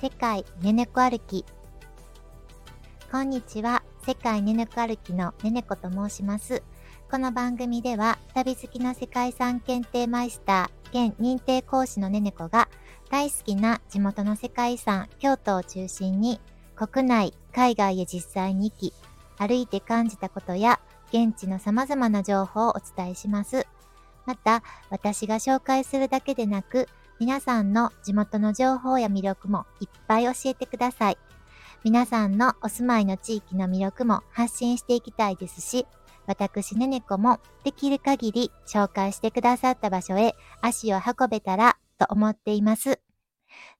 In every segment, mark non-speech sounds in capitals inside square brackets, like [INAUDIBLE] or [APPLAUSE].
世界ねねこ歩き。こんにちは。世界ねねこ歩きのねねこと申します。この番組では、旅好きな世界遺産検定マイスター、現認定講師のねねこが、大好きな地元の世界遺産、京都を中心に、国内、海外へ実際に行き、歩いて感じたことや、現地の様々な情報をお伝えします。また、私が紹介するだけでなく、皆さんの地元の情報や魅力もいっぱい教えてください。皆さんのお住まいの地域の魅力も発信していきたいですし、私ねねこもできる限り紹介してくださった場所へ足を運べたらと思っています。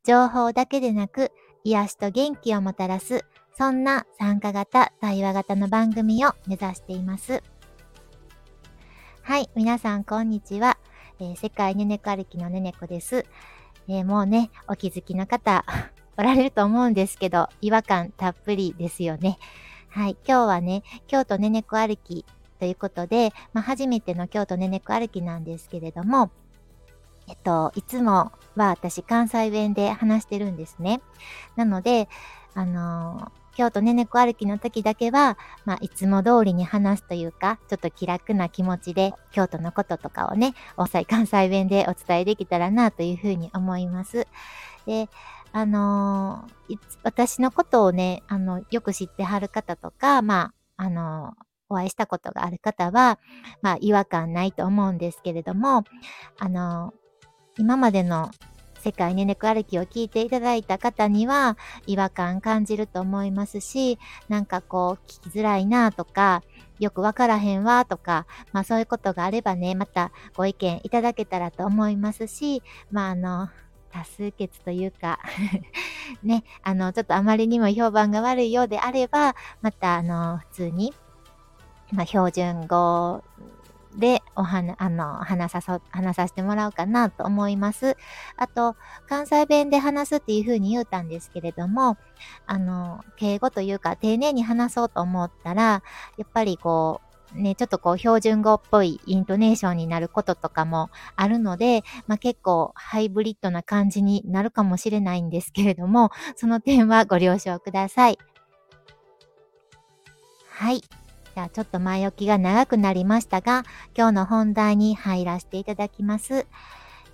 情報だけでなく癒しと元気をもたらすそんな参加型、対話型の番組を目指しています。はい、皆さんこんにちは。えー、世界ねねこ歩きのねねこです。えー、もうね、お気づきの方 [LAUGHS] おられると思うんですけど、違和感たっぷりですよね。はい、今日はね、京都ねねこ歩きということで、まあ、初めての京都ねねこ歩きなんですけれども、えっと、いつもは私関西弁で話してるんですね。なので、あのー京都ねねこ歩きの時だけは、まあ、いつも通りに話すというか、ちょっと気楽な気持ちで、京都のこととかをね、おさい関西弁でお伝えできたらなというふうに思います。で、あのー、私のことをね、あの、よく知ってはる方とか、まあ、あのー、お会いしたことがある方は、まあ、違和感ないと思うんですけれども、あの今までの世界ねねく歩きを聞いていただいた方には違和感感じると思いますし、なんかこう聞きづらいなとか、よくわからへんわとか、まあそういうことがあればね、またご意見いただけたらと思いますし、まああの、多数決というか [LAUGHS] ね、あの、ちょっとあまりにも評判が悪いようであれば、またあの、普通に、まあ標準語でお話、あの、話さそ、話させてもらおうかなと思います。あと、関西弁で話すっていう風に言うたんですけれども、あの、敬語というか丁寧に話そうと思ったら、やっぱりこう、ね、ちょっとこう標準語っぽいイントネーションになることとかもあるので、まあ、結構ハイブリッドな感じになるかもしれないんですけれども、その点はご了承ください。はい。じゃあちょっと前置きが長くなりましたが、今日の本題に入らせていただきます。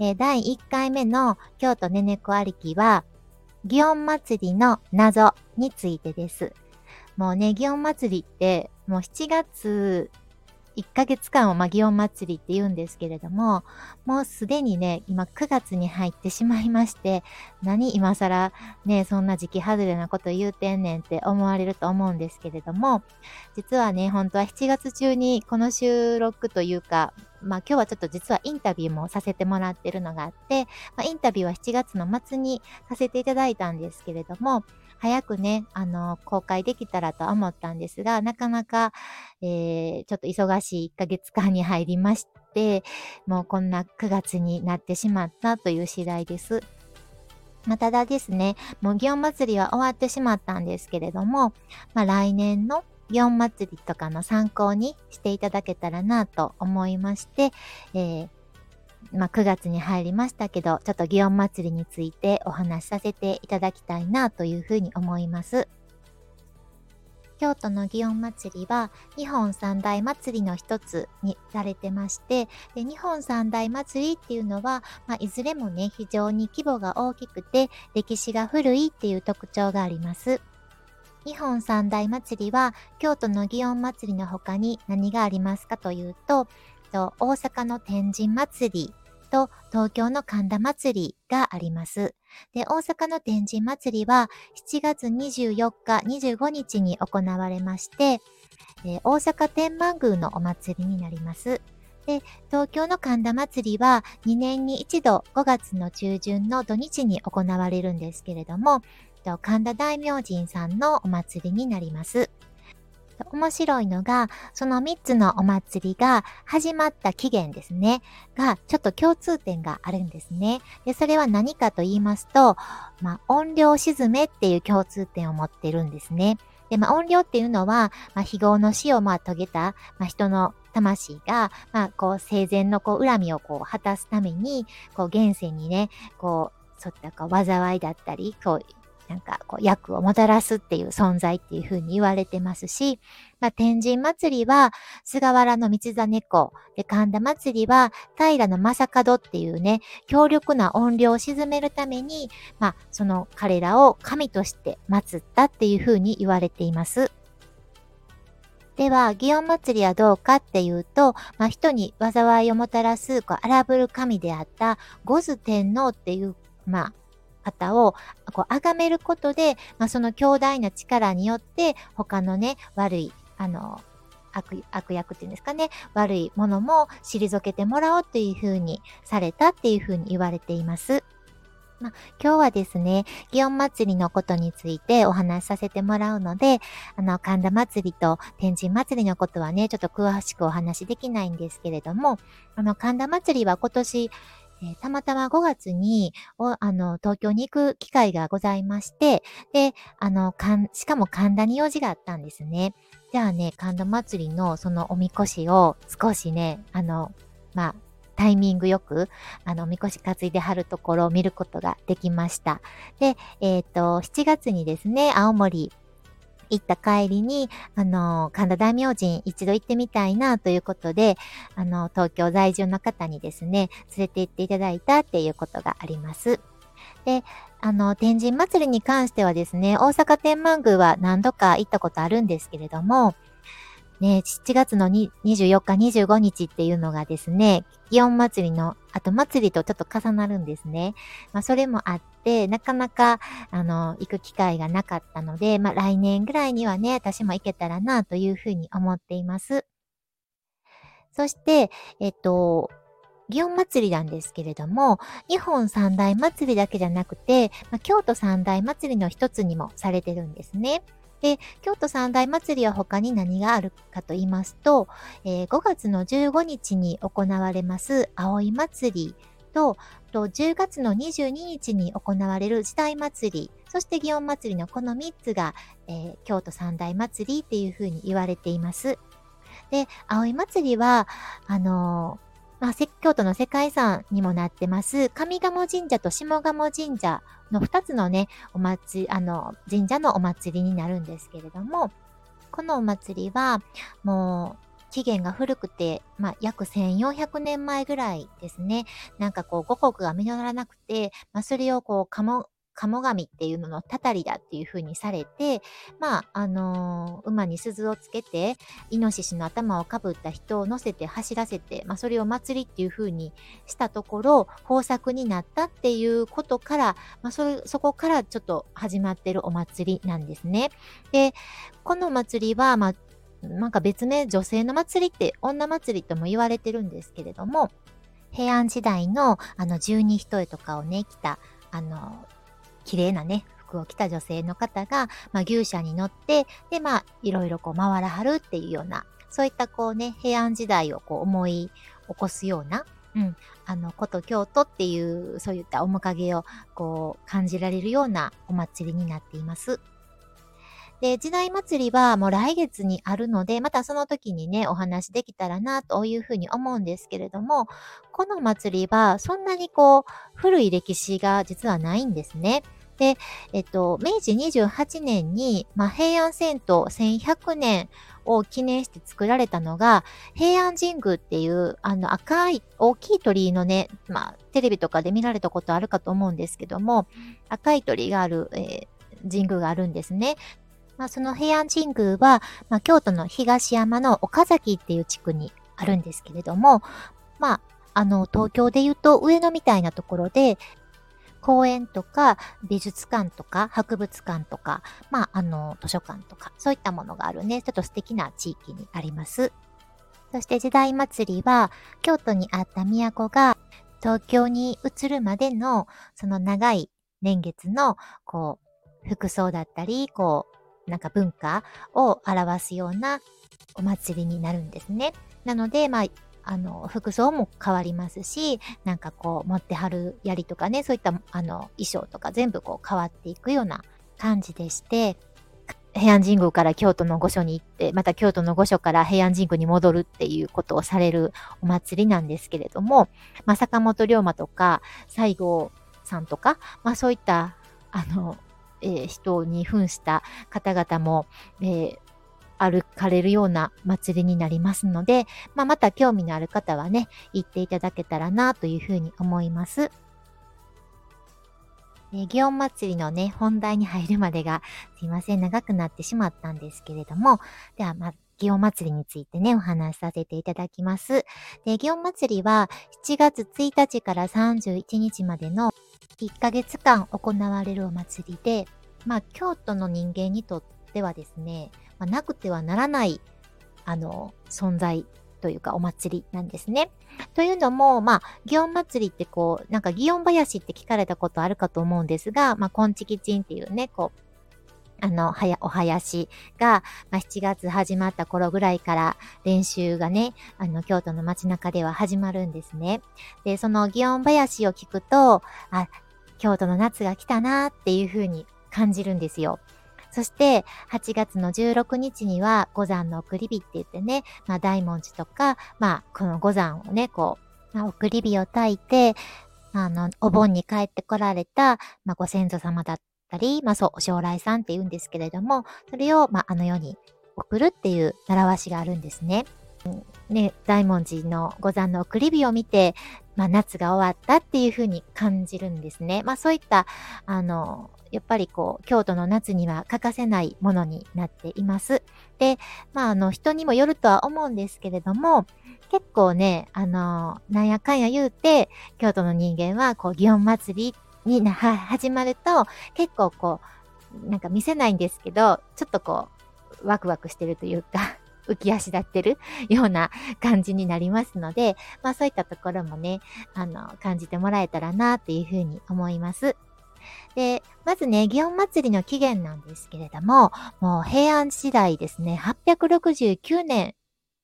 えー、第1回目の京都ねねこありきは、祇園祭りの謎についてです。もうね、祇園祭りってもう7月1ヶ月間をま祇園祭りって言うんですけれども、もうすでにね、今9月に入ってしまいまして、何今更ね、そんな時期外れなこと言うてんねんって思われると思うんですけれども、実はね、本当は7月中にこの収録というか、まあ今日はちょっと実はインタビューもさせてもらってるのがあって、まあ、インタビューは7月の末にさせていただいたんですけれども、早くね、あの、公開できたらと思ったんですが、なかなか、えー、ちょっと忙しい1ヶ月間に入りまして、もうこんな9月になってしまったという次第です。まあ、ただですね、もう祇園祭りは終わってしまったんですけれども、まあ、来年の祇園祭りとかの参考にしていただけたらなと思いまして、えー、まあ、9月に入りましたけど、ちょっと祇園祭りについてお話しさせていただきたいなというふうに思います。京都の祇園祭りは日本三大祭りの一つにされてまして、で日本三大祭りっていうのは、まあ、いずれもね、非常に規模が大きくて歴史が古いっていう特徴があります。日本三大祭りは京都の祇園祭りの他に何がありますかというと、大阪の天神祭りと東京の神田祭りがあります。で、大阪の天神祭りは7月24日、25日に行われまして、え大阪天満宮のお祭りになります。で、東京の神田祭りは2年に一度5月の中旬の土日に行われるんですけれども、神田大明神さんのお祭りになります。面白いのが、その3つのお祭りが始まった期限ですね、がちょっと共通点があるんですね。で、それは何かと言いますと、まあ、音量沈めっていう共通点を持ってるんですね。で、まあ、音量っていうのは、まあ、非業の死をまあ遂げた、まあ、人の魂が、まあ、こう、生前のこう、恨みをこう、果たすために、こう、現世にね、こう、そういったこう、災いだったり、こう、なんかこう役をもたらすっていう存在っていう風に言われてますし、まあ、天神祭りは菅原の道真公、で神田祭りは平の正門っていうね、強力な音量を鎮めるために、まあ、その彼らを神として祀ったっていう風に言われています。では、祇園祭りはどうかっていうと、まあ、人に災いをもたらす、こう、荒ぶる神であった、五頭天皇っていう、まあ、方をこう崇めることで、まあ、その強大な力によって他のね悪いあの悪悪役っていうんですかね悪いものも退けてもらおうというふうにされたっていうふうに言われています。まあ、今日はですね、祇園祭りのことについてお話しさせてもらうので、あの、神田祭りと天神祭りのことはね、ちょっと詳しくお話できないんですけれども、あの、神田祭りは今年、えー、たまたま5月にお、あの、東京に行く機会がございまして、で、あの、かん、しかも神田に用事があったんですね。じゃあね、神田祭りのそのおみこしを少しね、あの、まあ、タイミングよく、あの、みこし担いではるところを見ることができました。で、えっ、ー、と、7月にですね、青森、行った帰りに、あの、神田大明神一度行ってみたいなということで、あの、東京在住の方にですね、連れて行っていただいたっていうことがあります。で、あの、天神祭りに関してはですね、大阪天満宮は何度か行ったことあるんですけれども、ね、7月の24日、25日っていうのがですね、祇園祭りの後祭りとちょっと重なるんですね。まあ、それもあって、なかなか、あの、行く機会がなかったので、まあ、来年ぐらいにはね、私も行けたらな、というふうに思っています。そして、えっと、祇園祭りなんですけれども、日本三大祭りだけじゃなくて、まあ、京都三大祭りの一つにもされてるんですね。で、京都三大祭りは他に何があるかと言いますと、えー、5月の15日に行われます葵祭りと、と10月の22日に行われる時代祭り、そして祇園祭りのこの3つが、えー、京都三大祭りっていうふうに言われています。で、葵祭りは、あのーまあ、京都の世界遺産にもなってます、上賀茂神社と下賀茂神社の2つのね、お祭り、あの、神社のお祭りになるんですけれども、このお祭りは、もう、起源が古くて、まあ、約1400年前ぐらいですね。なんかこう、五穀が実らなくて、まあ、それをこう、鴨、鴨神っていうののたたりだっていう風にされて、まあ、あのー、馬に鈴をつけて、イノシシの頭をかぶった人を乗せて走らせて、まあ、それを祭りっていう風にしたところ、豊作になったっていうことから、まあ、そ、そこからちょっと始まってるお祭りなんですね。で、この祭りは、まあ、なんか別名女性の祭りって女祭りとも言われてるんですけれども、平安時代のあの十二人とかをね、着た、あの、綺麗なね、服を着た女性の方が、まあ、牛舎に乗って、で、まあ、いろいろこう回らはるっていうような、そういったこうね、平安時代をこう思い起こすような、うん、あの、古都京都っていう、そういった面影をこう感じられるようなお祭りになっています。で、時代祭りはもう来月にあるので、またその時にね、お話できたらなというふうに思うんですけれども、この祭りはそんなにこう、古い歴史が実はないんですね。で、えっと、明治28年に、まあ、平安遷都1100年を記念して作られたのが、平安神宮っていう、あの赤い大きい鳥居のね、まあ、テレビとかで見られたことあるかと思うんですけども、赤い鳥居がある、えー、神宮があるんですね。まあ、その平安神宮は、まあ、京都の東山の岡崎っていう地区にあるんですけれども、まあ、あの、東京で言うと上野みたいなところで、公園とか美術館とか博物館とか、まあ、あの、図書館とか、そういったものがあるね、ちょっと素敵な地域にあります。そして時代祭りは、京都にあった都が東京に移るまでの、その長い年月の、こう、服装だったり、こう、なんか文化を表すようなお祭りになるんですね。なので、まあ、あの、服装も変わりますし、なんかこう、持ってはる槍とかね、そういった、あの、衣装とか全部こう変わっていくような感じでして、平安神宮から京都の御所に行って、また京都の御所から平安神宮に戻るっていうことをされるお祭りなんですけれども、まあ、坂本龍馬とか、西郷さんとか、まあそういった、あの、えー、人に扮した方々も、えー、歩かれるような祭りになりますので、まあ、また興味のある方はね、行っていただけたらなというふうに思います。え祇園祭りのね、本題に入るまでが、すいません、長くなってしまったんですけれども、では、ま、祇園祭りについてね、お話しさせていただきます。で、祇園祭りは、7月1日から31日までの1ヶ月間行われるお祭りで、まあ、京都の人間にとってはですね、まあ、なくてはならない、あの、存在というかお祭りなんですね。というのも、まあ、祇園祭りってこう、なんか祇園林って聞かれたことあるかと思うんですが、まあ、こんちきちんっていうね、こう、あの、はや、お囃子が、まあ、7月始まった頃ぐらいから練習がね、あの、京都の街中では始まるんですね。で、その祇園林を聞くと、あ、京都の夏が来たなっていう風に感じるんですよ。そして、8月の16日には、五山の送り火って言ってね、まあ、大文字とか、まあ、この五山をね、こう、まあ、送り火を焚いて、あの、お盆に帰ってこられた、まあ、ご先祖様だったり、まあ、そう、お将来さんって言うんですけれども、それを、まあ、あの世に送るっていう習わしがあるんですね。ね、大文字の五山の送り火を見て、まあ、夏が終わったっていうふうに感じるんですね。まあ、そういった、あの、やっぱりこう、京都の夏には欠かせないものになっています。で、まあ、あの、人にもよるとは思うんですけれども、結構ね、あの、なんやかんや言うて、京都の人間は、こう、祇園祭りにな、始まると、結構こう、なんか見せないんですけど、ちょっとこう、ワクワクしてるというか [LAUGHS] 浮き足立ってるような感じになりますので、まあそういったところもね、あの、感じてもらえたらなっていうふうに思います。で、まずね、祇園祭りの起源なんですけれども、もう平安時代ですね、869年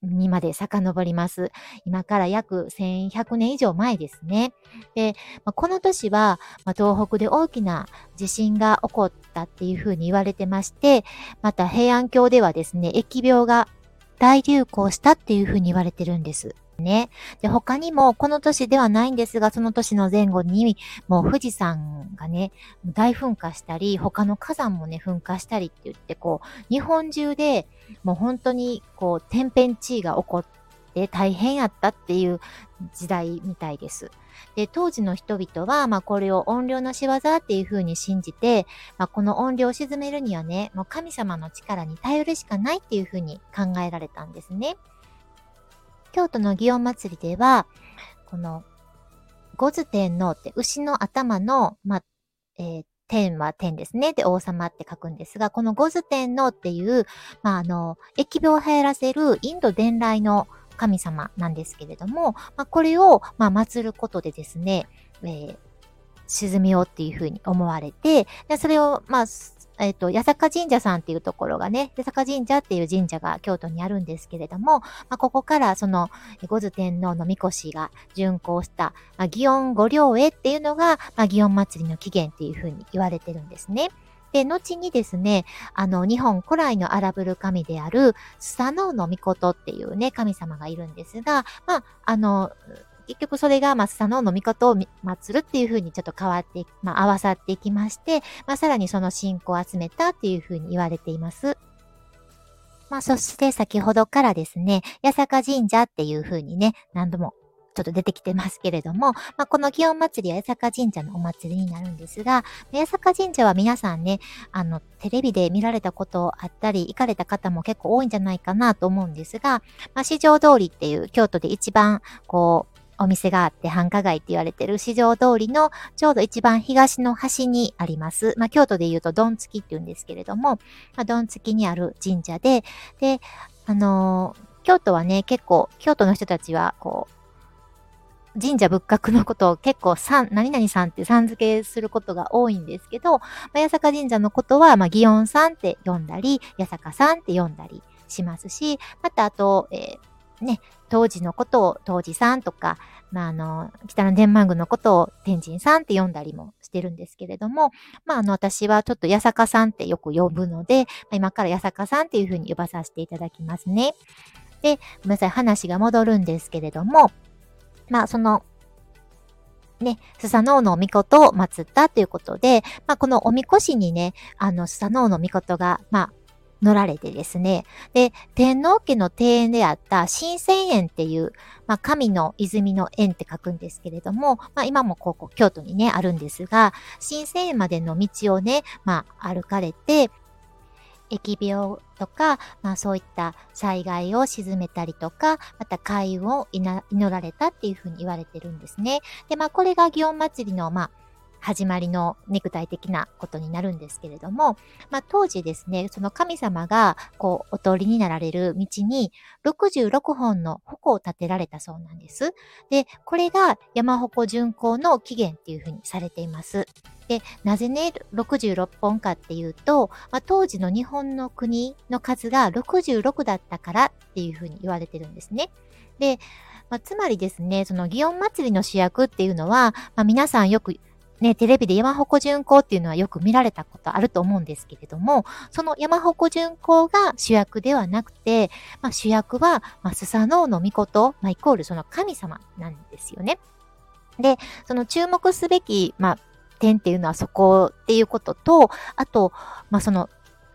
にまで遡ります。今から約1100年以上前ですね。で、まあ、この年は、まあ、東北で大きな地震が起こったっていうふうに言われてまして、また平安京ではですね、疫病が大流行したっていうふうに言われてるんです。ね。で、他にも、この年ではないんですが、その年の前後に、もう富士山がね、大噴火したり、他の火山もね、噴火したりって言って、こう、日本中で、もう本当に、こう、天変地異が起こって大変やったっていう時代みたいです。で、当時の人々は、まあ、これを音量の仕業っていう風に信じて、まあ、この音量を沈めるにはね、もう神様の力に頼るしかないっていう風に考えられたんですね。京都の祇園祭では、この、五頭天皇って牛の頭の、ま、えー、天は天ですね。で、王様って書くんですが、この五頭天皇っていう、まあ、あの、疫病を流行らせるインド伝来の神様なんですけれども、まあ、これを、まあ、祀ることでですね、えー、沈みようっていうふうに思われて、でそれを、まあ、えっ、ー、と、八坂神社さんっていうところがね、八坂神社っていう神社が京都にあるんですけれども、まあ、ここからその、五頭天皇の神輿が巡行した、まあ、祇園五両絵っていうのが、まあ、祇園祭りの起源っていうふうに言われてるんですね。で、後にですね、あの、日本古来の荒ぶる神である、スサノオノミコトっていうね、神様がいるんですが、まあ、あの、結局それが、まあ、スサノオノミコトを祀るっていう風にちょっと変わって、まあ、合わさっていきまして、まあ、さらにその信仰を集めたっていう風に言われています。まあ、そして先ほどからですね、八坂神社っていう風にね、何度もちょっと出てきてますけれども、まあ、この祇園祭りは八坂神社のお祭りになるんですが、八坂神社は皆さんね、あの、テレビで見られたことあったり、行かれた方も結構多いんじゃないかなと思うんですが、まあ、市場通りっていう京都で一番、こう、お店があって繁華街って言われてる市場通りのちょうど一番東の端にあります。まあ、京都で言うとドンツキって言うんですけれども、まあ、ドンツキにある神社で、で、あのー、京都はね、結構、京都の人たちは、こう、神社仏閣のことを結構さん、何々さんってさん付けすることが多いんですけど、まあ、八坂神社のことは、まあ、祇園さんって呼んだり、八坂さんって呼んだりしますし、またあと、えーね、当時のことを当時さんとか、まあ、あの、北の天満宮のことを天神さんって呼んだりもしてるんですけれども、まあ、あの、私はちょっと八坂さんってよく呼ぶので、ま今から八坂さんっていうふうに呼ばさせていただきますね。で、ごめんなさい、話が戻るんですけれども、まあ、その、ね、スサノオノおみことを祀ったということで、まあ、このおみこしにね、あの、スサノオノみことが、まあ、乗られてですね。で、天皇家の庭園であった新泉園っていう、まあ、神の泉の園って書くんですけれども、まあ、今もここ、京都にね、あるんですが、新泉園までの道をね、まあ、歩かれて、疫病とか、まあそういった災害を鎮めたりとか、また開運を祈られたっていうふうに言われてるんですね。で、まあこれが祇園祭の、まあ始まりのネクタイ的なことになるんですけれども、まあ、当時ですね、その神様がこうお通りになられる道に66本の矛を立てられたそうなんです。で、これが山鉾巡行の起源っていうふうにされています。で、なぜね、66本かっていうと、まあ、当時の日本の国の数が66だったからっていうふうに言われてるんですね。で、まあ、つまりですね、その祇園祭りの主役っていうのは、まあ、皆さんよくね、テレビで山鉾巡行っていうのはよく見られたことあると思うんですけれども、その山鉾巡行が主役ではなくて、まあ、主役は、まあ、スサノオノミコト、まあ、イコールその神様なんですよね。で、その注目すべき、まあ、点っていうのはそこっていうことと、あと、まあ、その、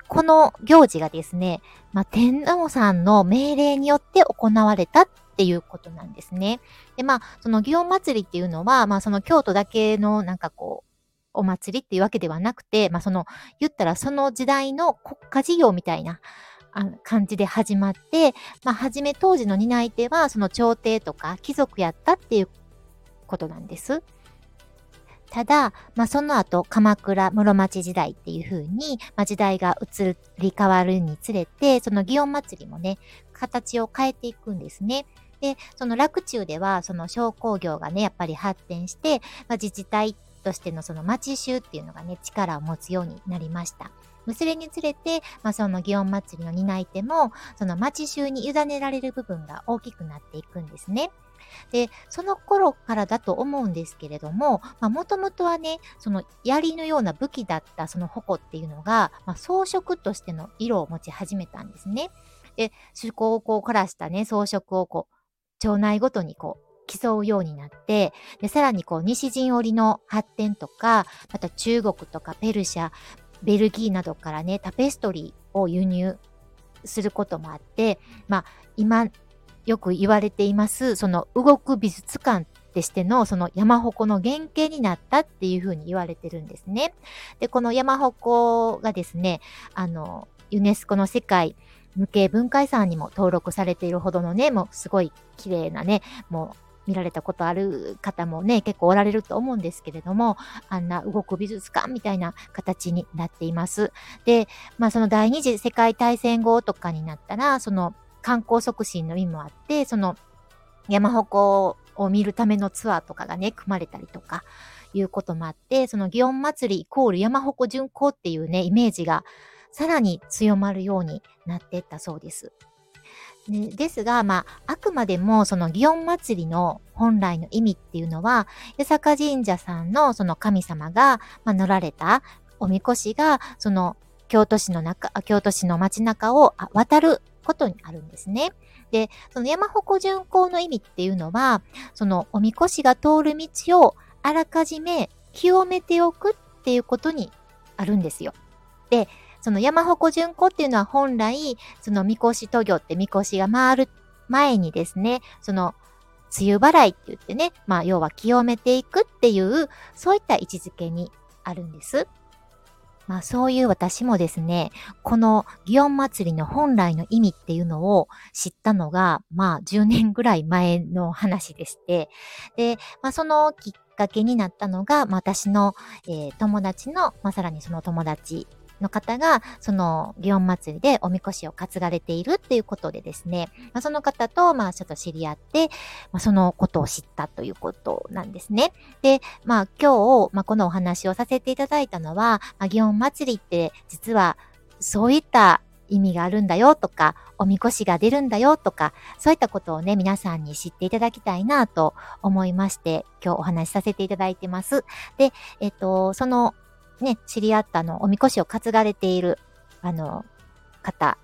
この行事がですね、まあ、天皇さんの命令によって行われたっていうことなんですね。で、まあ、その祇園祭りっていうのは、まあ、その京都だけのなんかこう、お祭りっていうわけではなくて、まあ、その、言ったらその時代の国家事業みたいな、感じで始まって、まあ、はじめ当時の担い手は、その朝廷とか貴族やったっていうことなんです。ただ、まあ、その後、鎌倉室町時代っていう風に、まあ、時代が移り変わるにつれて、その祇園祭りもね、形を変えていくんですね。で、その洛中では、その商工業がね、やっぱり発展して、まあ、自治体としてのその町衆っていうのがね、力を持つようになりました。それにつれて、まあ、その祇園祭りの担い手も、その町衆に委ねられる部分が大きくなっていくんですね。で、その頃からだと思うんですけれども、もともとはね、その槍のような武器だったその矛っていうのが、まあ、装飾としての色を持ち始めたんですね。で、趣向を凝らしたね、装飾をこう、町内ごとにこう、競うようになって、で、さらにこう、西陣織の発展とか、また中国とかペルシャ、ベルギーなどからね、タペストリーを輸入することもあって、まあ、今、よく言われています、その動く美術館でしての、その山鉾の原型になったっていうふうに言われてるんですね。で、この山鉾がですね、あの、ユネスコの世界無形文化遺産にも登録されているほどのね、もうすごい綺麗なね、もう見られたことある方もね、結構おられると思うんですけれども、あんな動く美術館みたいな形になっています。で、まあその第二次世界大戦後とかになったら、その観光促進の意味もあって、その山鉾を見るためのツアーとかがね、組まれたりとか、いうこともあって、その祇園祭りイコール山鉾巡行っていうね、イメージがさらに強まるようになっていったそうです。でですが、まあ、あくまでもその祇園祭りの本来の意味っていうのは、八坂神社さんのその神様が、まあ、乗られたおみこしが、その京都市の中、京都市の街中を渡ることにあるんですね。で、その山鉾巡行の意味っていうのは、そのおみこしが通る道をあらかじめ清めておくっていうことにあるんですよ。で、その山鉾巡行っていうのは本来、そのみこし渡御ってみこしが回る前にですね、その梅雨払いって言ってね、まあ要は清めていくっていう、そういった位置づけにあるんです。まあそういう私もですね、この祇園祭りの本来の意味っていうのを知ったのが、まあ10年ぐらい前の話でして、で、まあそのきっかけになったのが、まあ、私の、えー、友達の、まあさらにその友達の方が、その、祇園祭でおみこしを担がれているっていうことでですね、まあ、その方と、まあ、ちょっと知り合って、まあ、そのことを知ったということなんですね。で、まあ、今日、まあ、このお話をさせていただいたのは、まあ、祇園祭って、実は、そういった意味があるんだよとか、おみこしが出るんだよとか、そういったことをね、皆さんに知っていただきたいなと思いまして、今日お話しさせていただいてます。で、えっと、そのね、知り合ったの、おみこしを担がれている、あの、方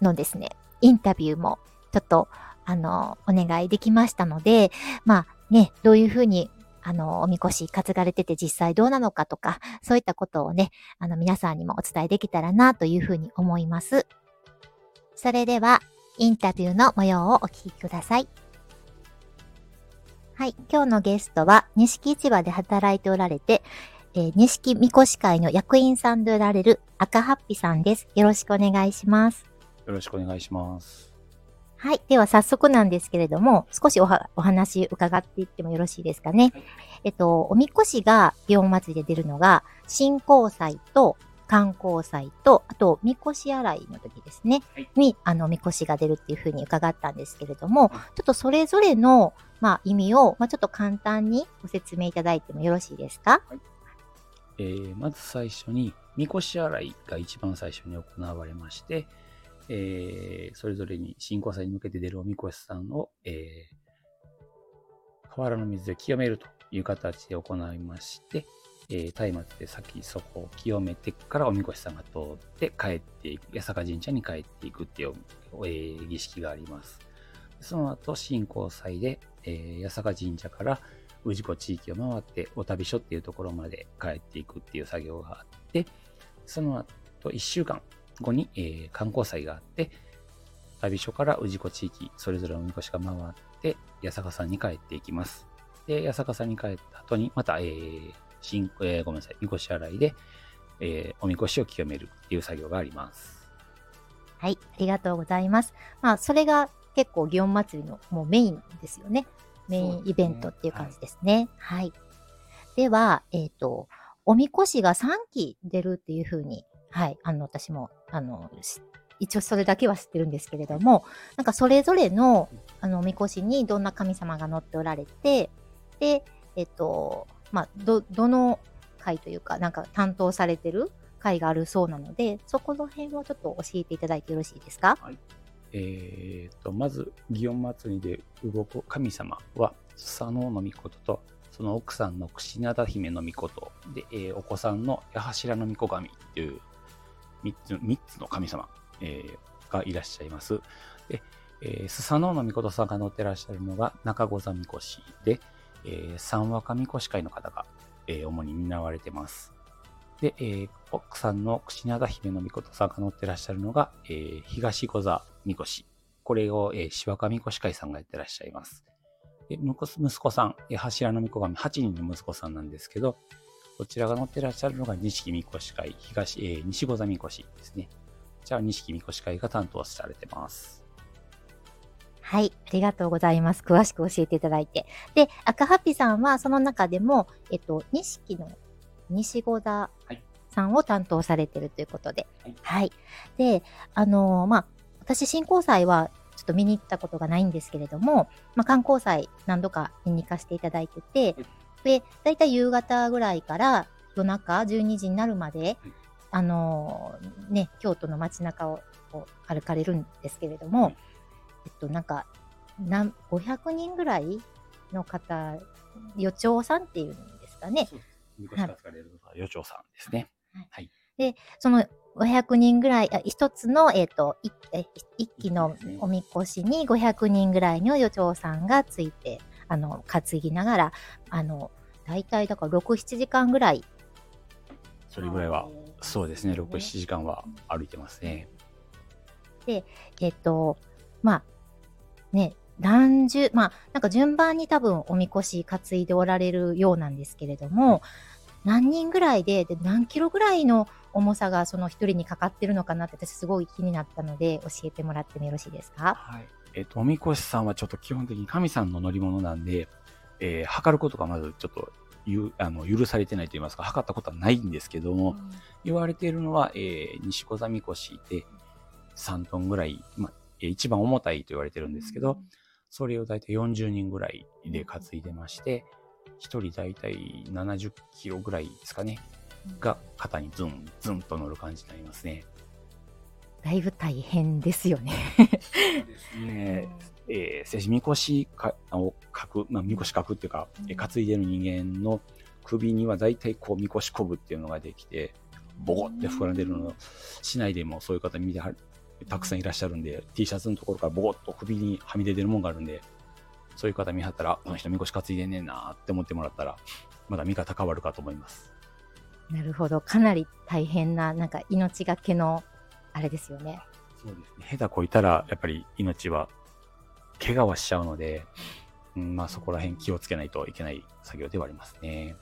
のですね、インタビューもちょっと、あの、お願いできましたので、まあね、どういうふうにあの、おみこし担がれてて実際どうなのかとか、そういったことをね、あの、皆さんにもお伝えできたらなというふうに思います。それでは、インタビューの模様をお聞きください。はい、今日のゲストは、錦市場で働いておられて、えー、錦みこし会の役員さんでおられる赤ハッピさんです。よろしくお願いします。よろしくお願いします。はい。では早速なんですけれども、少しおお話伺っていってもよろしいですかね。はい、えっと、おみこしが祇園祭で出るのが、新興祭と観光祭と、あと、みこし洗いの時ですね、はい、に、あの、みこしが出るっていうふうに伺ったんですけれども、ちょっとそれぞれの、まあ、意味を、まあ、ちょっと簡単にご説明いただいてもよろしいですか、はい、えー、まず最初に、みこし洗いが一番最初に行われまして、えー、それぞれに新興祭に向けて出るおみこしさんを、えー、河原の水で清めるという形で行いまして、えー、松明で先そこを清めてからおみこしさんが通って帰っていく、八坂神社に帰っていくっていう、えー、儀式があります。その後、新興祭で、えー、八坂神社から氏子地域を回って、お旅所っていうところまで帰っていくっていう作業があって、その後1週間、後に、えー、観光祭があって、旅所から氏子地域、それぞれおみこしが回って、八坂さんに帰っていきます。で、八坂さんに帰った後に、また、えー、新、えー、ごめんなさい、みこし洗いで、えー、おみこしを清めるっていう作業があります。はい、ありがとうございます。まあ、それが結構、祇園祭りのもうメインですよね。メインイベントっていう感じですね。はい、はい。では、えっ、ー、と、おみこしが3期出るっていうふうにはい、あの、私も、あの、一応それだけは知ってるんですけれども、なんかそれぞれの、あの、おみこしにどんな神様が乗っておられて、で、えっと、まあ、ど、どの会というか、なんか担当されてる会があるそうなので、そこの辺をちょっと教えていただいてよろしいですか？はい。えー、と、まず、祇園祭で動く神様は、スサノオノミコトと、その奥さんの櫛灘姫の御事で、えー、お子さんの八柱の御子神という3つ ,3 つの神様、えー、がいらっしゃいます。で、えー、スサノオノミコトさんが乗ってらっしゃるのが中御座みこしで、えー、三若みこし会の方が、えー、主に担われてます。で、えー、奥さんの櫛灘姫のみことさんが乗ってらっしゃるのが、えー、東御座みこし。これを、えー、芝神こし会さんがやってらっしゃいます。で息子さん、えー、柱のみこ神、8人の息子さんなんですけど、こちらが乗ってらっしゃるのが錦みこし会、東、えー、西御座みこしですね。じゃあ、錦みこし会が担当されてます。はい、ありがとうございます。詳しく教えていただいて。で、赤ハッピーさんはその中でも、えっと、錦の西御座さんを担当されてるということで。はい。はい、で、あのー、まあ、私、新交際はちょっと見に行ったことがないんですけれども、まあ、観光祭何度か見に行かせていただいてて、で、だいたい夕方ぐらいから夜中12時になるまで、あのー、ね、京都の街中を歩かれるんですけれども、えっと、なんか、なん500人ぐらいの方、予兆さんっていうんですかね。昔から使われるの予兆さんですね。はい。で、その500人ぐらい、一つの、えっ、ー、と、一機のおみこしに500人ぐらいの予兆さんがついて、あの、担ぎながら、あの、大体だから6、7時間ぐらい。それぐらいは、そうですね、6、7時間は歩いてますね。で、えっと、まあ、ね、何十、まあ、なんか順番に多分おみこし担いでおられるようなんですけれども、何人ぐらいで、で、何キロぐらいの重さがその一人にかかってるのかなって私すごい気になったので教えてもらってもよろしいですか？はい。えっ、と、おみこしさんはちょっと基本的に神さんの乗り物なんで、えー、測ることがまずちょっとゆあの許されてないと言いますか、測ったことはないんですけども、うん、言われているのは、えー、西小座みこしで3トンぐらい、まあ、一番重たいと言われてるんですけど、うん、それを大体40人ぐらいで担いでまして、1人大体70キロぐらいですかね、が肩にズンズンと乗る感じになりますね。だいぶ大変ですよね。ですね。えみこしかを書く、まあ、みこし書くっていうか、うん、担いでる人間の首には大体こう、みこしこぶっていうのができて、ボコって膨らんでるのを、市内でもそういう方見てはたくさんいらっしゃるんで、T シャツのところからボコッと首にはみ出てるもんがあるんで、そういう方見張ったら、この人みこし担いでんねんなって思ってもらったら、まだ見方変わるかと思います。なるほど。かなり大変な、なんか命がけの、あれですよね。そうですね。下手こいたら、やっぱり命は、怪我はしちゃうので、うん、まあそこら辺気をつけないといけない作業ではありますね。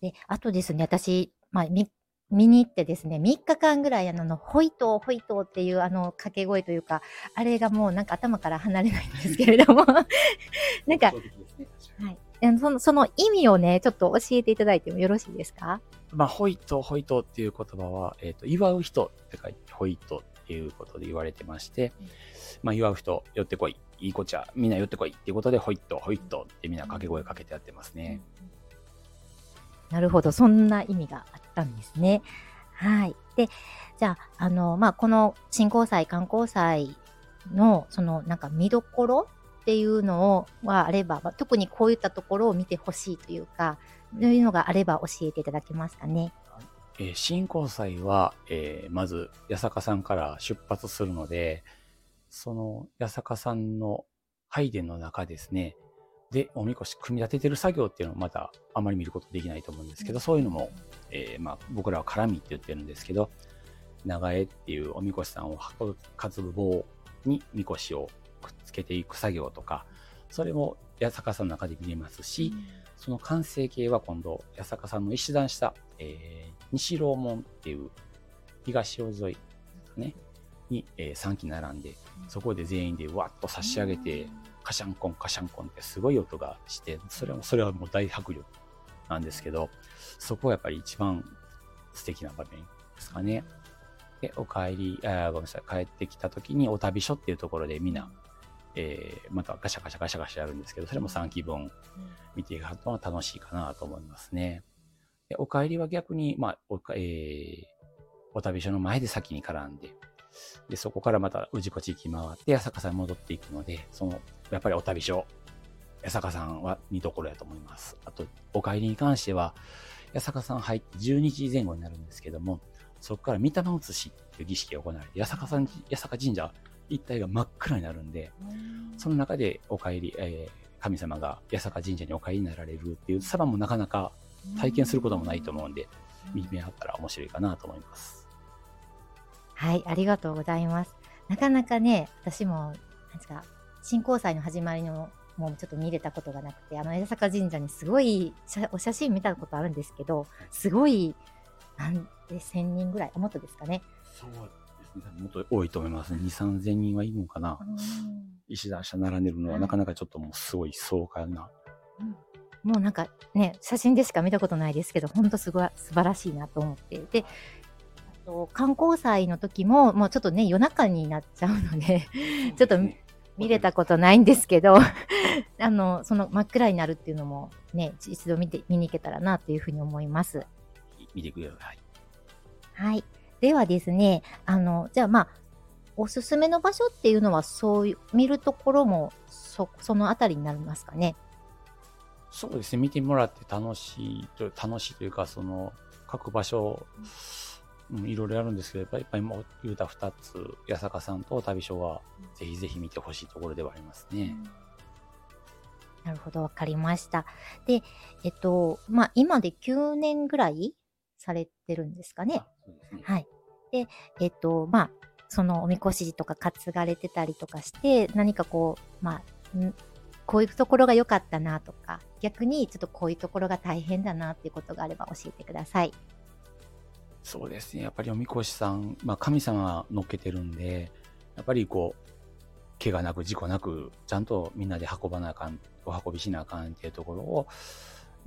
で、あとですね、私、まあ、見に行ってですね、3日間ぐらいあの、ホイトー、ホイトーっていうあの掛け声というか、あれがもうなんか頭から離れないんですけれども。[LAUGHS] なんか、はい。そのその意味をね、ちょっと教えていただいてもよろしいですか？まあ、ホイト、ホイトっていう言葉は、えっ、ー、と、祝う人って書いて、ホイトっていうことで言われてまして、うん、まあ、祝う人、寄ってこい、いい子ちゃ、みんな寄ってこいっていうことで、ホイット、ホイットってみんな掛け声かけてやってますね。なるほど、そんな意味があったんですね。はい。で、じゃあ、あの、まあ、この振興祭、観光祭の、その、なんか見どころっていうのをはあれば、まあ、特にこういったところを見てほしいというか、そういうのがあれば教えていただけますかね。えー、新興祭は、えー、まず八坂さんから出発するので、その八坂さんの拝殿の中ですね、で、おみこし組み立ててる作業っていうのをまたあまり見ることできないと思うんですけど、そういうのも、えー、まあ、僕らは絡みって言ってるんですけど、長江っていうおみこしさんを運ぶ担ぐ棒にみこしをくっつけていく作業とか、それも八坂さんの中で見れますし、うん、その完成形は今度、八坂さんの石段下、えー、西楼門っていう東尾沿いね、に、えー、3機並んで、そこで全員でわっと差し上げて、カシャンコンカシャンコンってすごい音がして、それも、それはもう大迫力なんですけど、そこはやっぱり一番素敵な場面ですかね。で、お帰り、あごめんなさい、帰ってきた時にお旅所っていうところでみんな、えー、またガシャガシャガシャガシャやるんですけど、それも3期分見ていくのは楽しいかなと思いますね。でお帰りは逆に、まあ、お,、えー、お旅所の前で先に絡んで、で、そこからまた宇治子地域回って八坂さんに戻っていくので、その、やっぱりお旅所、八坂さんは見どころやと思います。あと、お帰りに関しては、八坂さん入って12時前後になるんですけども、そこから御霊移しっていう儀式が行われて、八坂さん、八坂神社一帯が真っ暗になるんで、その中でお帰り、えー、神様が八坂神社にお帰りになられるっていうサバもなかなか体験することもないと思うんで、見目あったら面白いかなと思います。はい、ありがとうございます。なかなかね、私も、なんですか、新交際の始まりのもうちょっと見れたことがなくて、あの江坂神社にすごいお写真見たことあるんですけど、すごい、なんで1000人ぐらい、もっとですかね。そうですね。もっと多いと思います。2、3000人はいるのかな。石段下並んでるのはなかなかちょっともうすごい壮観な。うん、もうなんかね、写真でしか見たことないですけど、本当すごい素晴らしいなと思ってで、と観光祭の時も、もうちょっとね、夜中になっちゃうのでちょっと見れたことないんですけど [LAUGHS] あの、その真っ暗になるっていうのもね、一度見て、見に行けたらなというふうに思います。見てください。はい。ではですね、あの、じゃあまあ、おすすめの場所っていうのは、そういう、見るところも、そ、そのあたりになりますかね？そうですね、見てもらって楽しいと、楽しいというか、その、各場所、うんうん、いろいろやるんですけど、やっぱりもう言うた2つ、八坂さんと旅所は、ぜひぜひ見てほしいところではありますね。なるほど、わかりました。で、えっと、まあ、今で9年ぐらいされてるんですかね。ねはい。で、えっと、まあ、そのおみこしとか担がれてたりとかして、何かこう、まあ、こういうところが良かったなとか、逆にちょっとこういうところが大変だなっていうことがあれば教えてください。そうですね。やっぱりおみこしさん、まあ神様乗っけてるんで、やっぱりこう、怪我なく事故なく、ちゃんとみんなで運ばなあかん、お運びしなあかんっていうところを、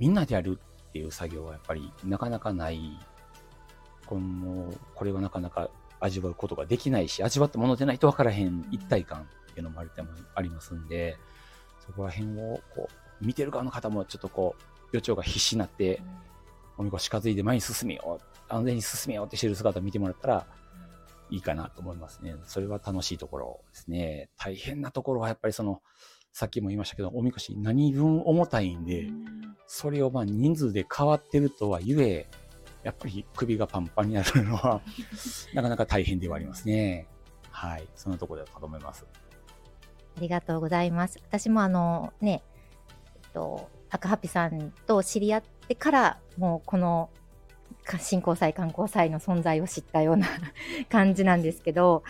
みんなでやるっていう作業はやっぱりなかなかない。このこれはなかなか味わうことができないし、味わったものでないと分からへん一体感っていうのもありますんで、そこら辺をこう、見てる側の方もちょっとこう、予兆が必死になって、おみこし担いで前に進めよう、安全に進めようってしてる姿を見てもらったら、いいかなと思いますね。それは楽しいところですね。大変なところはやっぱりその、さっきも言いましたけど、おみこし何分重たいんで、それをまあ人数で変わってるとはゆえ、やっぱり首がパンパンになるのは [LAUGHS] なかなか大変ではありますね。はい。そんなところだと思います。ありがとうございます。私もあのね、えっと、赤ハピさんと知り合ってでから、もうこの振興祭、観光祭の存在を知ったような [LAUGHS] 感じなんですけど、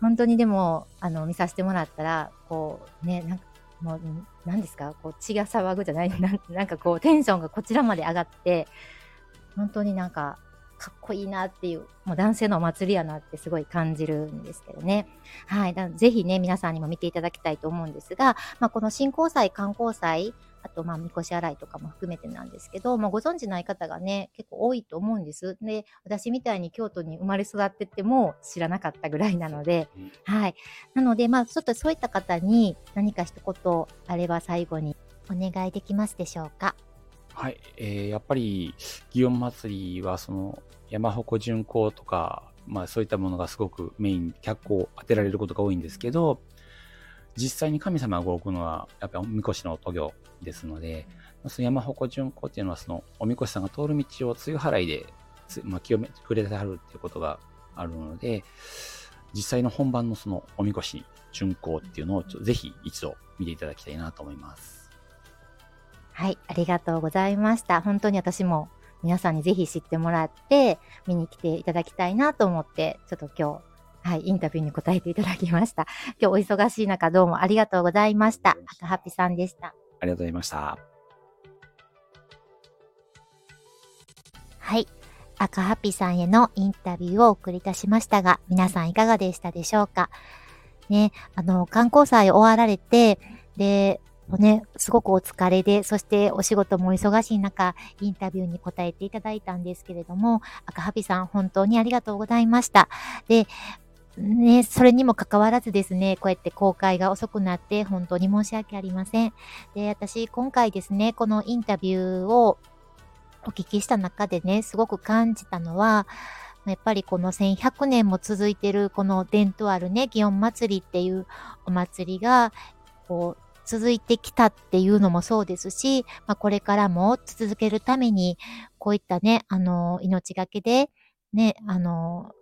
本当にでも、あの、見させてもらったら、こう、ね、なんか、もう、何ですか、こう、血が騒ぐじゃない、[LAUGHS] ななんかこう、テンションがこちらまで上がって、本当になんか、かっこいいなっていう、もう男性のお祭りやなってすごい感じるんですけどね。はい。だぜひね、皆さんにも見ていただきたいと思うんですが、まあ、この振興祭、観光祭、あと、まあ、みこし洗いとかも含めてなんですけど、まあ、ご存知ない方がね、結構多いと思うんです。で、私みたいに京都に生まれ育ってても知らなかったぐらいなので、はい。なので、まあ、ちょっとそういった方に何か一言あれば最後にお願いできますでしょうか？はい。えー、やっぱり、祇園祭は、その、山鉾巡行とか、まあそういったものがすごくメイン、脚光を当てられることが多いんですけど、実際に神様が動くのは、やっぱりおみこしの渡御ですので、その山鉾巡行っていうのは、そのおみこしさんが通る道を梅雨払いで、まあ、清めてくれてはるっていうことがあるので、実際の本番のそのおみこし巡行っていうのをぜひ一度見ていただきたいなと思います。はい、ありがとうございました。本当に私も皆さんにぜひ知ってもらって、見に来ていただきたいなと思って、ちょっと今日、はい、インタビューに答えていただきました。今日お忙しい中どうもありがとうございました。赤ハッピさんでした。ありがとうございました。はい。赤ハッピさんへのインタビューをお送りいたしましたが、皆さんいかがでしたでしょうか？ね、あの、観光祭終わられて、で、ね、すごくお疲れで、そしてお仕事も忙しい中、インタビューに答えていただいたんですけれども、赤ハビさん本当にありがとうございました。で、ね、それにもかかわらずですね、こうやって公開が遅くなって本当に申し訳ありません。で、私今回ですね、このインタビューをお聞きした中でね、すごく感じたのは、やっぱりこの1100年も続いてるこの伝統あるね、祇園祭りっていうお祭りが、こう、続いてきたっていうのもそうですし、まあ、これからも続けるために、こういったね、あの、命がけで、ね、あの、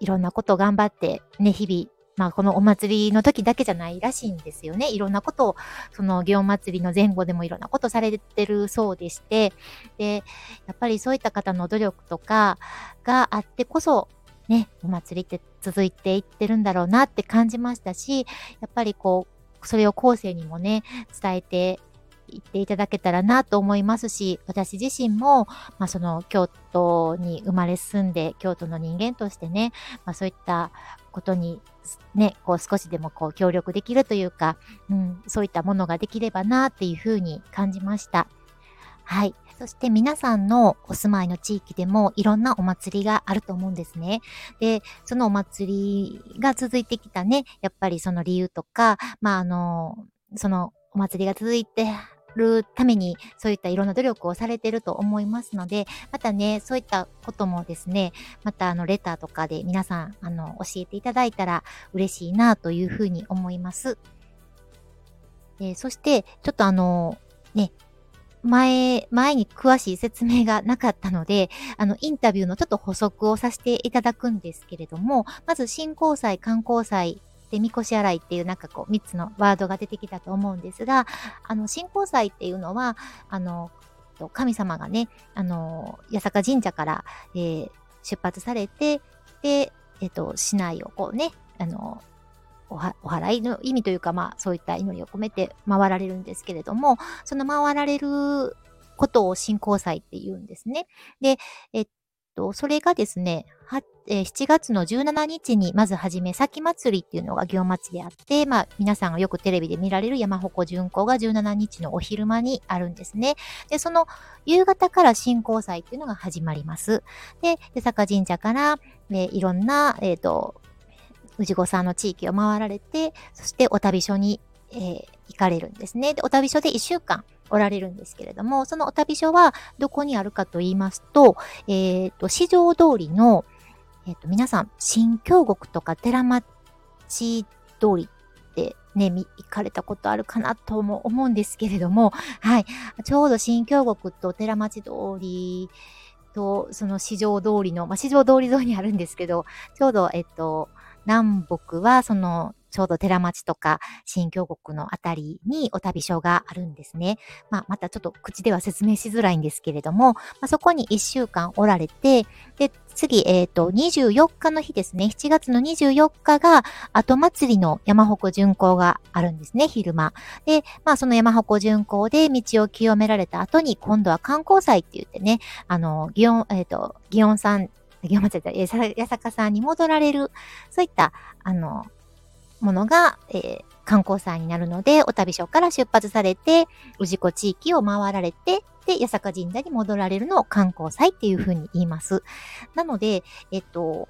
いろんなことを頑張って、ね、日々、まあ、このお祭りの時だけじゃないらしいんですよね。いろんなことを、その、祇園祭りの前後でもいろんなことされてるそうでして、で、やっぱりそういった方の努力とかがあってこそ、ね、お祭りって続いていってるんだろうなって感じましたし、やっぱりこう、それを後世にもね、伝えていっていただけたらなと思いますし、私自身も、まあ、その京都に生まれ住んで、京都の人間としてね、まあ、そういったことに、ね、こう少しでもこう協力できるというか、うん、そういったものができればなっていうふうに感じました。はい。そして皆さんのお住まいの地域でもいろんなお祭りがあると思うんですね。で、そのお祭りが続いてきたね、やっぱりその理由とか、まああの、そのお祭りが続いてるために、そういったいろんな努力をされてると思いますので、またね、そういったこともですね、またあの、レターとかで皆さん、あの、教えていただいたら嬉しいなというふうに思います。えー、そして、ちょっとあの、ね、前、前に詳しい説明がなかったので、あの、インタビューのちょっと補足をさせていただくんですけれども、まず、新交際、観光祭、で、みこし洗いっていうなんかこう、三つのワードが出てきたと思うんですが、あの、新交際っていうのは、あの、神様がね、あの、八坂神社から、えー、出発されて、で、えっ、と、市内をこうね、あの、お祓いの意味というか、まあ、そういった祈りを込めて回られるんですけれども、その回られることを信仰祭って言うんですね。で、えっと、それがですね、えー、7月の17日にまずはじめ、先祭りっていうのが祇園祭であって、まあ、皆さんがよくテレビで見られる山鉾巡行が17日のお昼間にあるんですね。で、その夕方から信仰祭っていうのが始まります。で、で坂神社から、えー、いろんな、えっ、ー、と、氏子さんの地域を回られて、そしてお旅所に、えー、行かれるんですね。で、お旅所で1週間おられるんですけれども、そのお旅所はどこにあるかと言いますと、えっ、ー、と、市場通りの、えっ、と、皆さん、新京極とか寺町通りってね、行かれたことあるかなとも思うんですけれども、はい。ちょうど新京極と寺町通りと、その市場通りの、まあ、市場通り沿いにあるんですけど、ちょうど、えっと、南北は、その、ちょうど寺町とか新京国のあたりにお旅所があるんですね。まあ、またちょっと口では説明しづらいんですけれども、まあ、そこに1週間おられて、で、次、えっ、ー、と、24日の日ですね。7月の24日が、後祭りの山鉾巡行があるんですね、昼間。で、まあ、その山鉾巡行で道を清められた後に、今度は観光祭って言ってね、あの、祇園、えっ、ー、と、祇園さん、祇園町で、八坂さんに戻られる、そういった、あの、ものが、えー、観光祭になるので、お旅所から出発されて、氏子地域を回られて、で、八坂神社に戻られるのを観光祭っていうふうに言います。なので、えっと、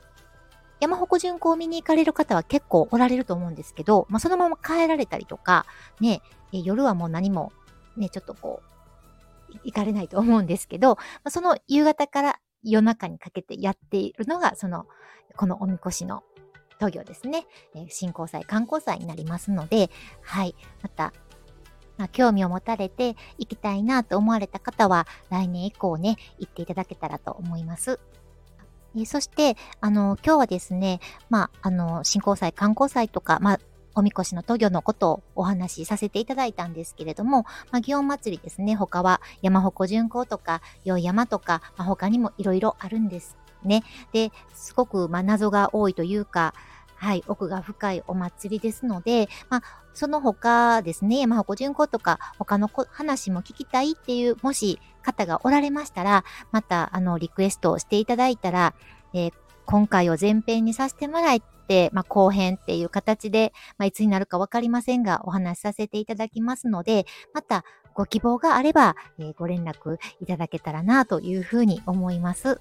山鉾巡行を見に行かれる方は結構おられると思うんですけど、まあ、そのまま帰られたりとか、ね、夜はもう何も、ね、ちょっとこう、行かれないと思うんですけど、まあ、その夕方から夜中にかけてやっているのが、その、このおみこしの東行ですね、えー、新交祭、観光祭になりますので、はい、また、まあ、興味を持たれて行きたいなと思われた方は、来年以降ね、行っていただけたらと思います。え、そして、あの、今日はですね、まあ、あの、新交祭、観光祭とか、まあ、おみこしの渡御のことをお話しさせていただいたんですけれども、まあ、祇園祭ですね、他は山鉾巡行とか、洋山とか、まあ、他にもいろいろあるんですね。で、すごく、ま、謎が多いというか、はい、奥が深いお祭りですので、まあ、その他ですね、山鉾巡行とか、他の話も聞きたいっていう、もし方がおられましたら、また、あの、リクエストをしていただいたら、えー、今回を前編にさせてもらって、まあ、後編っていう形で、まあ、いつになるかわかりませんが、お話しさせていただきますので、また、ご希望があれば、えー、ご連絡いただけたらなというふうに思います。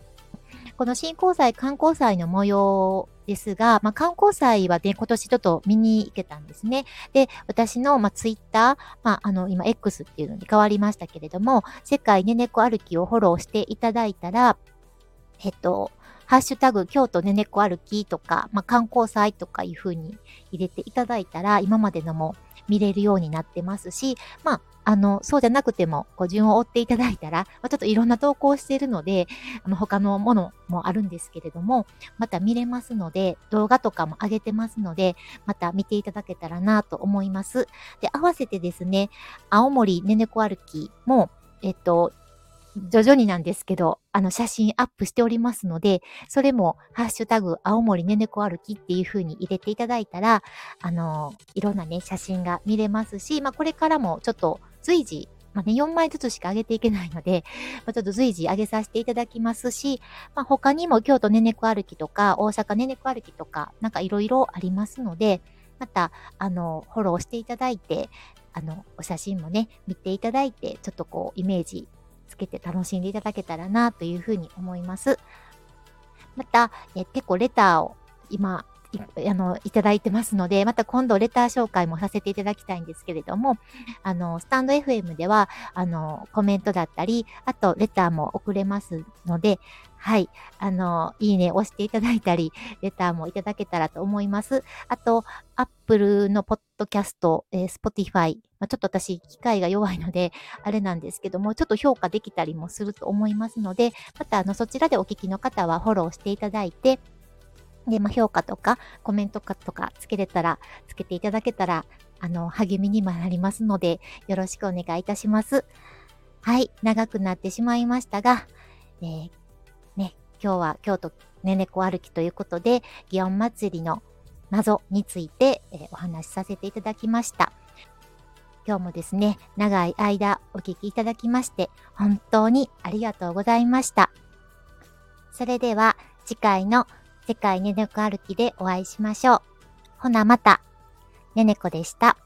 この新交際観光祭の模様ですが、まあ、観光祭はね、今年ちょっと見に行けたんですね。で、私の、まあ、ツイッター、まあ、あの、今 X っていうのに変わりましたけれども、世界ねねこ歩きをフォローしていただいたら、えっと、ハッシュタグ、京都ねねこ歩きとか、まあ、観光祭とかいう風に入れていただいたら、今までのも見れるようになってますし、まあ、あの、そうじゃなくても、こう順を追っていただいたら、まあ、ちょっといろんな投稿しているので、あの、他のものもあるんですけれども、また見れますので、動画とかも上げてますので、また見ていただけたらなと思います。で、合わせてですね、青森ねねこ歩きも、えっと、徐々になんですけど、あの、写真アップしておりますので、それも、ハッシュタグ、青森ねねこ歩きっていう風に入れていただいたら、あの、いろんなね、写真が見れますし、まあ、これからもちょっと随時、まあね、4枚ずつしか上げていけないので、まあ、ちょっと随時上げさせていただきますし、まあ、他にも京都ねねこ歩きとか、大阪ねねこ歩きとか、なんかいろいろありますので、また、あの、フォローしていただいて、あの、お写真もね、見ていただいて、ちょっとこう、イメージつけて楽しんでいただけたらなというふうに思います。また、え結構レターを今、[LAUGHS] あの、いただいてますので、また今度レター紹介もさせていただきたいんですけれども、あの、スタンド FM では、あの、コメントだったり、あとレターも送れますので、はい。あの、いいね押していただいたり、レターもいただけたらと思います。あと、Apple のポッドキャスト、えー、Spotify、まあ、ちょっと私、機械が弱いので、あれなんですけども、ちょっと評価できたりもすると思いますので、また、あの、そちらでお聞きの方はフォローしていただいて、で、まあ、評価とかコメントとかつけれたら、つけていただけたら、あの、励みにもなりますので、よろしくお願いいたします。はい、長くなってしまいましたが、えー今日は京都ねねこ歩きということで、祇園祭りの謎について、えー、お話しさせていただきました。今日もですね、長い間お聞きいただきまして、本当にありがとうございました。それでは、次回の世界ねねこ歩きでお会いしましょう。ほなまた、ねねこでした。